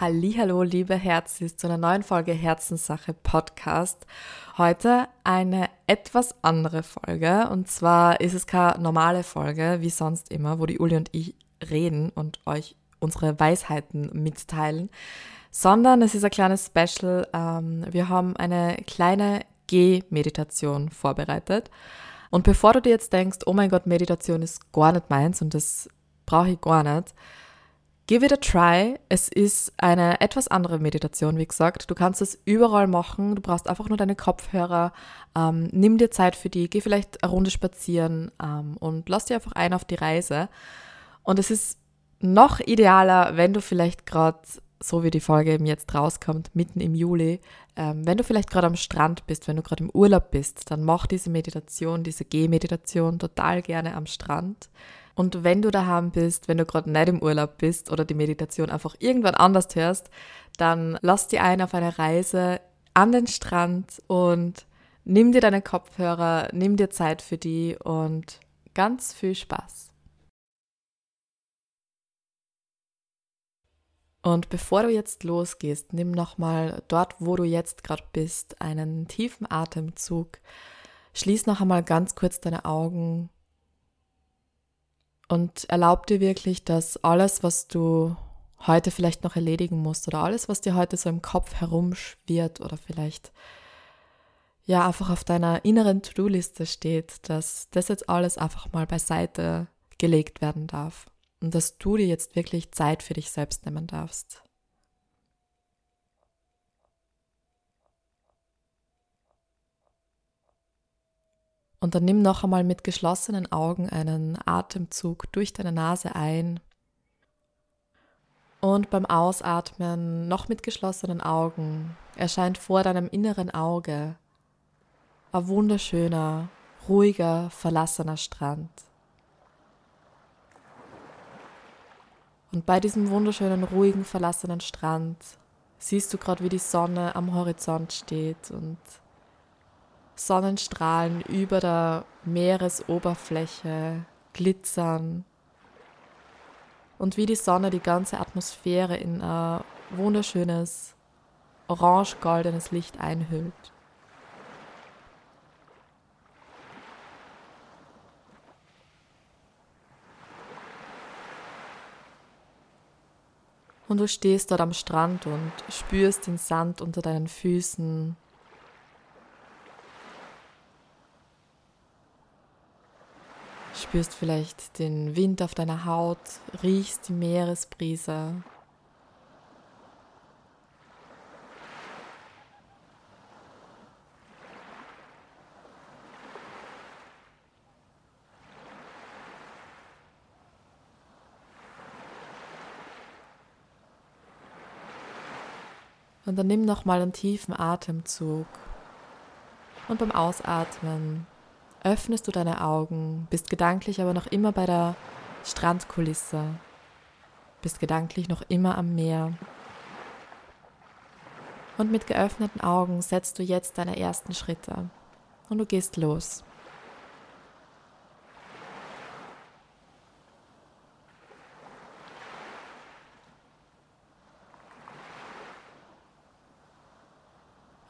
Hallo, liebe Herzis, zu einer neuen Folge Herzenssache Podcast. Heute eine etwas andere Folge und zwar ist es keine normale Folge wie sonst immer, wo die Uli und ich reden und euch unsere Weisheiten mitteilen, sondern es ist ein kleines Special. Ähm, wir haben eine kleine Geh-Meditation vorbereitet. Und bevor du dir jetzt denkst, oh mein Gott, Meditation ist gar nicht meins und das brauche ich gar nicht, Give it a try. Es ist eine etwas andere Meditation, wie gesagt. Du kannst es überall machen. Du brauchst einfach nur deine Kopfhörer. Ähm, nimm dir Zeit für die. Geh vielleicht eine Runde spazieren ähm, und lass dir einfach ein auf die Reise. Und es ist noch idealer, wenn du vielleicht gerade, so wie die Folge eben jetzt rauskommt, mitten im Juli, ähm, wenn du vielleicht gerade am Strand bist, wenn du gerade im Urlaub bist, dann mach diese Meditation, diese Gehmeditation total gerne am Strand. Und wenn du daheim bist, wenn du gerade nicht im Urlaub bist oder die Meditation einfach irgendwann anders hörst, dann lass dir ein auf eine Reise an den Strand und nimm dir deine Kopfhörer, nimm dir Zeit für die und ganz viel Spaß. Und bevor du jetzt losgehst, nimm nochmal dort, wo du jetzt gerade bist, einen tiefen Atemzug. Schließ noch einmal ganz kurz deine Augen und erlaub dir wirklich, dass alles, was du heute vielleicht noch erledigen musst oder alles, was dir heute so im Kopf herumschwirrt oder vielleicht ja einfach auf deiner inneren To-Do-Liste steht, dass das jetzt alles einfach mal beiseite gelegt werden darf und dass du dir jetzt wirklich Zeit für dich selbst nehmen darfst. Und dann nimm noch einmal mit geschlossenen Augen einen Atemzug durch deine Nase ein. Und beim Ausatmen noch mit geschlossenen Augen erscheint vor deinem inneren Auge ein wunderschöner, ruhiger, verlassener Strand. Und bei diesem wunderschönen, ruhigen, verlassenen Strand siehst du gerade, wie die Sonne am Horizont steht und Sonnenstrahlen über der Meeresoberfläche glitzern und wie die Sonne die ganze Atmosphäre in ein wunderschönes orange-goldenes Licht einhüllt. Und du stehst dort am Strand und spürst den Sand unter deinen Füßen spürst vielleicht den Wind auf deiner Haut, riechst die Meeresbrise. Und dann nimm nochmal einen tiefen Atemzug. Und beim Ausatmen öffnest du deine Augen, bist gedanklich aber noch immer bei der Strandkulisse, bist gedanklich noch immer am Meer. Und mit geöffneten Augen setzt du jetzt deine ersten Schritte und du gehst los.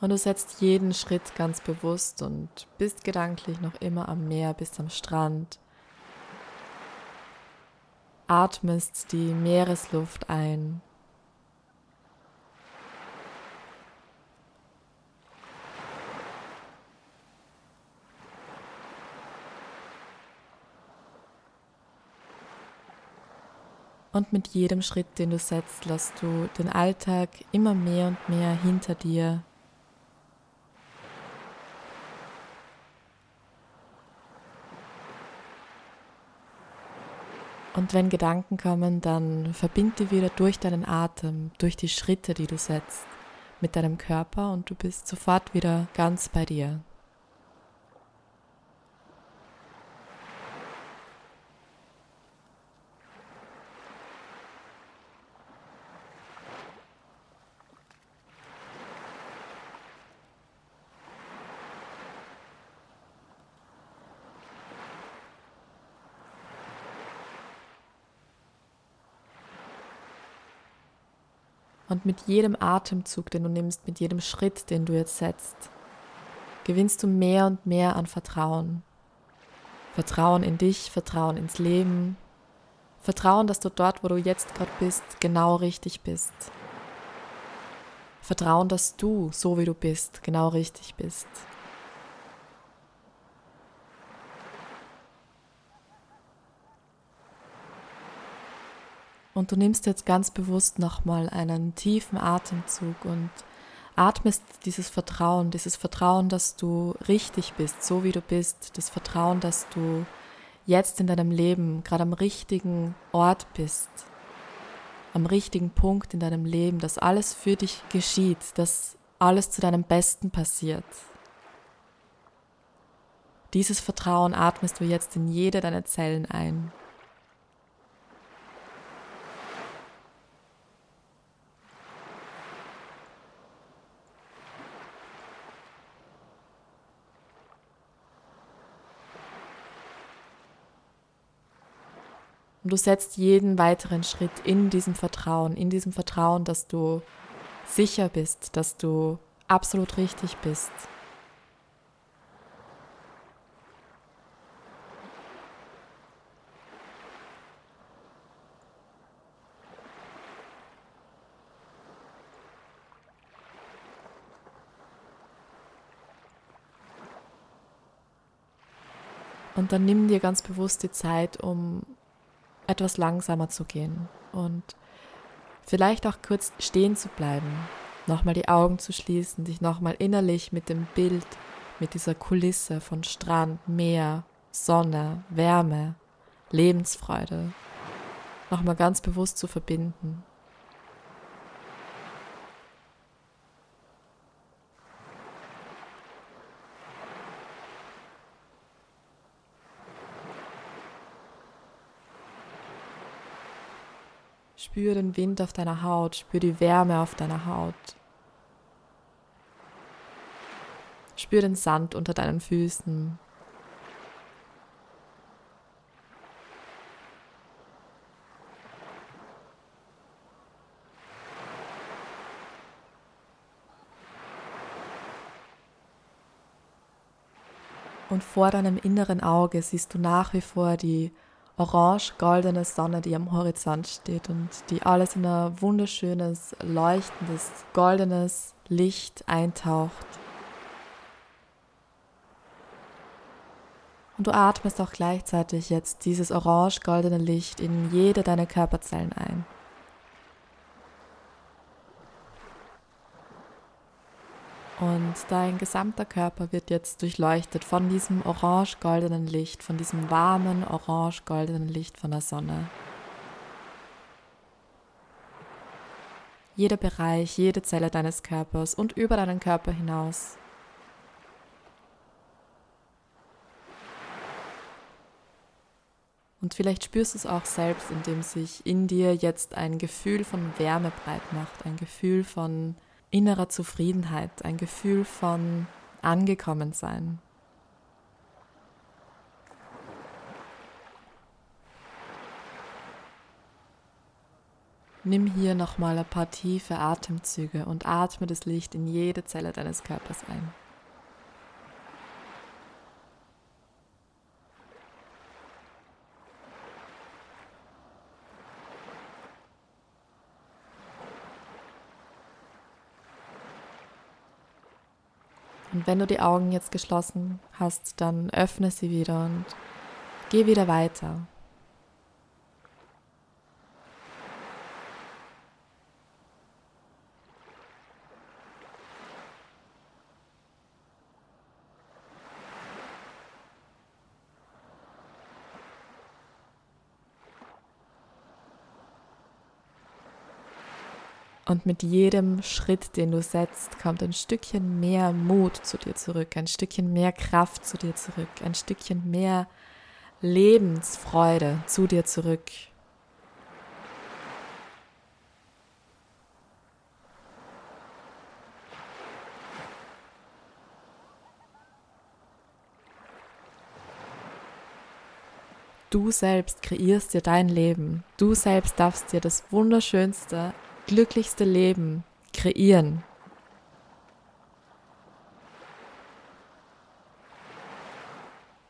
Und du setzt jeden Schritt ganz bewusst und bist gedanklich noch immer am Meer, bist am Strand. Atmest die Meeresluft ein. Und mit jedem Schritt, den du setzt, lässt du den Alltag immer mehr und mehr hinter dir Und wenn Gedanken kommen, dann verbind die wieder durch deinen Atem, durch die Schritte, die du setzt, mit deinem Körper und du bist sofort wieder ganz bei dir. Und mit jedem Atemzug, den du nimmst, mit jedem Schritt, den du jetzt setzt, gewinnst du mehr und mehr an Vertrauen. Vertrauen in dich, Vertrauen ins Leben, Vertrauen, dass du dort, wo du jetzt gerade bist, genau richtig bist. Vertrauen, dass du, so wie du bist, genau richtig bist. Und du nimmst jetzt ganz bewusst nochmal einen tiefen Atemzug und atmest dieses Vertrauen, dieses Vertrauen, dass du richtig bist, so wie du bist, das Vertrauen, dass du jetzt in deinem Leben gerade am richtigen Ort bist, am richtigen Punkt in deinem Leben, dass alles für dich geschieht, dass alles zu deinem Besten passiert. Dieses Vertrauen atmest du jetzt in jede deiner Zellen ein. Und du setzt jeden weiteren Schritt in diesem Vertrauen, in diesem Vertrauen, dass du sicher bist, dass du absolut richtig bist. Und dann nimm dir ganz bewusst die Zeit, um etwas langsamer zu gehen und vielleicht auch kurz stehen zu bleiben, nochmal die Augen zu schließen, dich nochmal innerlich mit dem Bild, mit dieser Kulisse von Strand, Meer, Sonne, Wärme, Lebensfreude, nochmal ganz bewusst zu verbinden. Spür den Wind auf deiner Haut, spür die Wärme auf deiner Haut. Spür den Sand unter deinen Füßen. Und vor deinem inneren Auge siehst du nach wie vor die orange-goldene Sonne, die am Horizont steht und die alles in ein wunderschönes, leuchtendes, goldenes Licht eintaucht. Und du atmest auch gleichzeitig jetzt dieses orange-goldene Licht in jede deiner Körperzellen ein. Und dein gesamter Körper wird jetzt durchleuchtet von diesem orange-goldenen Licht, von diesem warmen orange-goldenen Licht von der Sonne. Jeder Bereich, jede Zelle deines Körpers und über deinen Körper hinaus. Und vielleicht spürst du es auch selbst, indem sich in dir jetzt ein Gefühl von Wärme breit macht, ein Gefühl von innerer Zufriedenheit, ein Gefühl von angekommen sein. Nimm hier nochmal ein paar tiefe Atemzüge und atme das Licht in jede Zelle deines Körpers ein. Und wenn du die Augen jetzt geschlossen hast, dann öffne sie wieder und geh wieder weiter. Und mit jedem Schritt, den du setzt, kommt ein Stückchen mehr Mut zu dir zurück, ein Stückchen mehr Kraft zu dir zurück, ein Stückchen mehr Lebensfreude zu dir zurück. Du selbst kreierst dir dein Leben. Du selbst darfst dir das wunderschönste, glücklichste Leben kreieren.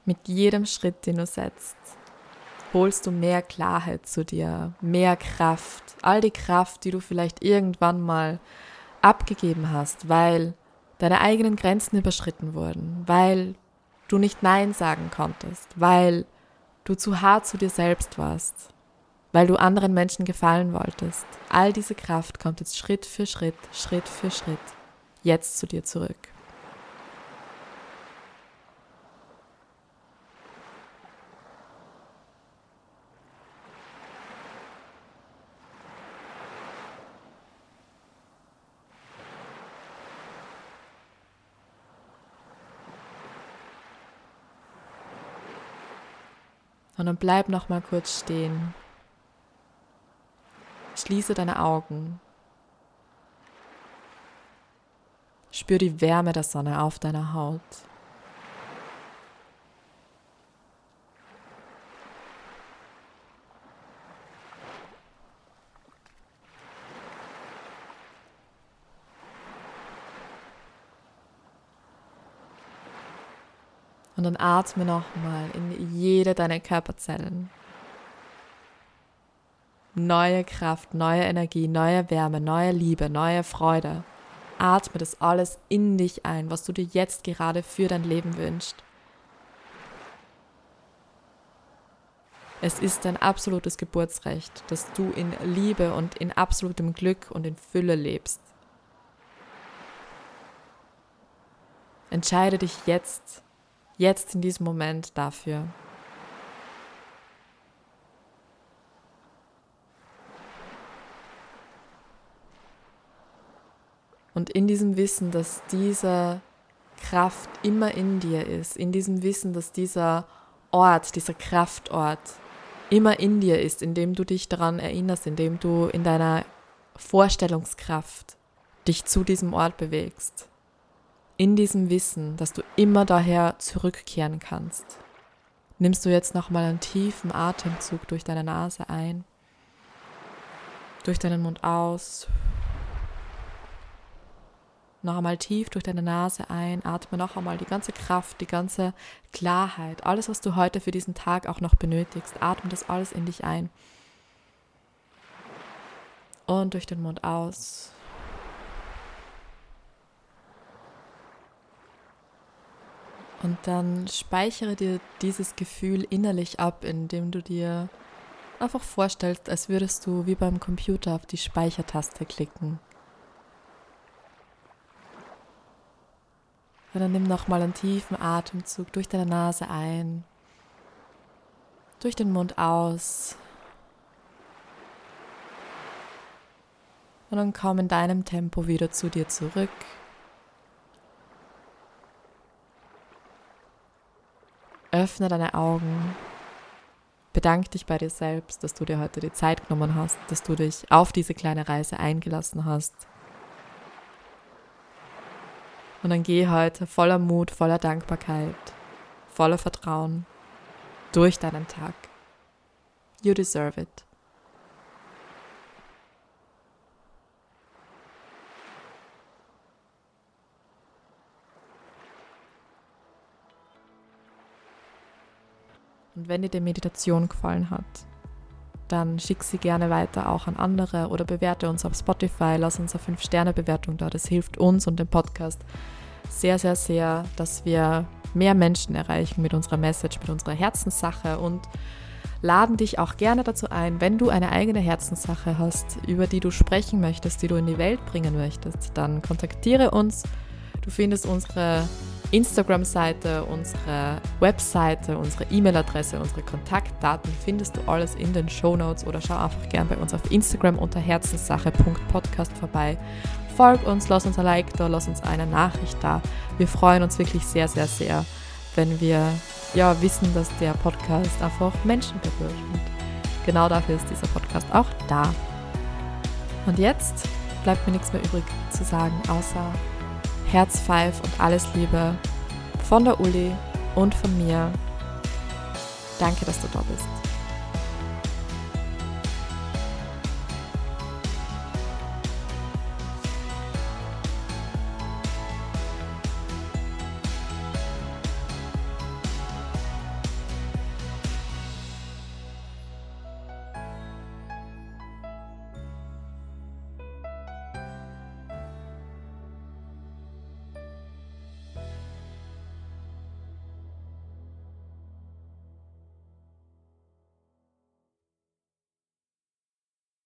Mit jedem Schritt, den du setzt, holst du mehr Klarheit zu dir, mehr Kraft, all die Kraft, die du vielleicht irgendwann mal abgegeben hast, weil deine eigenen Grenzen überschritten wurden, weil du nicht Nein sagen konntest, weil du zu hart zu dir selbst warst, weil du anderen Menschen gefallen wolltest. All diese Kraft kommt jetzt Schritt für Schritt, Schritt für Schritt jetzt zu dir zurück. Und dann bleib noch mal kurz stehen. Schließe deine Augen. Spür die Wärme der Sonne auf deiner Haut. Und dann atme nochmal in jede deiner Körperzellen. Neue Kraft, neue Energie, neue Wärme, neue Liebe, neue Freude. Atme das alles in dich ein, was du dir jetzt gerade für dein Leben wünschst. Es ist dein absolutes Geburtsrecht, dass du in Liebe und in absolutem Glück und in Fülle lebst. Entscheide dich jetzt jetzt in diesem Moment dafür. Und in diesem Wissen, dass diese Kraft immer in dir ist, in diesem Wissen, dass dieser Ort, dieser Kraftort immer in dir ist, indem du dich daran erinnerst, indem du in deiner Vorstellungskraft dich zu diesem Ort bewegst in diesem Wissen, dass du immer daher zurückkehren kannst, nimmst du jetzt nochmal einen tiefen Atemzug durch deine Nase ein, durch deinen Mund aus. Noch einmal tief durch deine Nase ein, atme noch einmal die ganze Kraft, die ganze Klarheit, alles, was du heute für diesen Tag auch noch benötigst, atme das alles in dich ein. Und durch den Mund aus. Und dann speichere dir dieses Gefühl innerlich ab, indem du dir einfach vorstellst, als würdest du wie beim Computer auf die Speichertaste klicken. Und dann nimm nochmal einen tiefen Atemzug durch deine Nase ein, durch den Mund aus. Und dann komm in deinem Tempo wieder zu dir zurück. Öffne deine Augen. Bedank dich bei dir selbst, dass du dir heute die Zeit genommen hast, dass du dich auf diese kleine Reise eingelassen hast. Und dann geh heute voller Mut, voller Dankbarkeit, voller Vertrauen durch deinen Tag. You deserve it. Und wenn dir die Meditation gefallen hat, dann schick sie gerne weiter auch an andere oder bewerte uns auf Spotify, lass uns eine 5-Sterne-Bewertung da. Das hilft uns und dem Podcast sehr, sehr, sehr, dass wir mehr Menschen erreichen mit unserer Message, mit unserer Herzenssache und laden dich auch gerne dazu ein, wenn du eine eigene Herzenssache hast, über die du sprechen möchtest, die du in die Welt bringen möchtest, dann kontaktiere uns. Du findest unsere Instagram-Seite, unsere Webseite, unsere E-Mail-Adresse, unsere Kontaktdaten findest du alles in den Show Notes oder schau einfach gern bei uns auf Instagram unter herzenssache.podcast vorbei. Folg uns, lass uns ein Like da, lass uns eine Nachricht da. Wir freuen uns wirklich sehr, sehr, sehr, wenn wir ja wissen, dass der Podcast einfach Menschen berührt. Und genau dafür ist dieser Podcast auch da. Und jetzt bleibt mir nichts mehr übrig zu sagen, außer Herz Five und alles Liebe von der Uli und von mir. Danke, dass du da bist.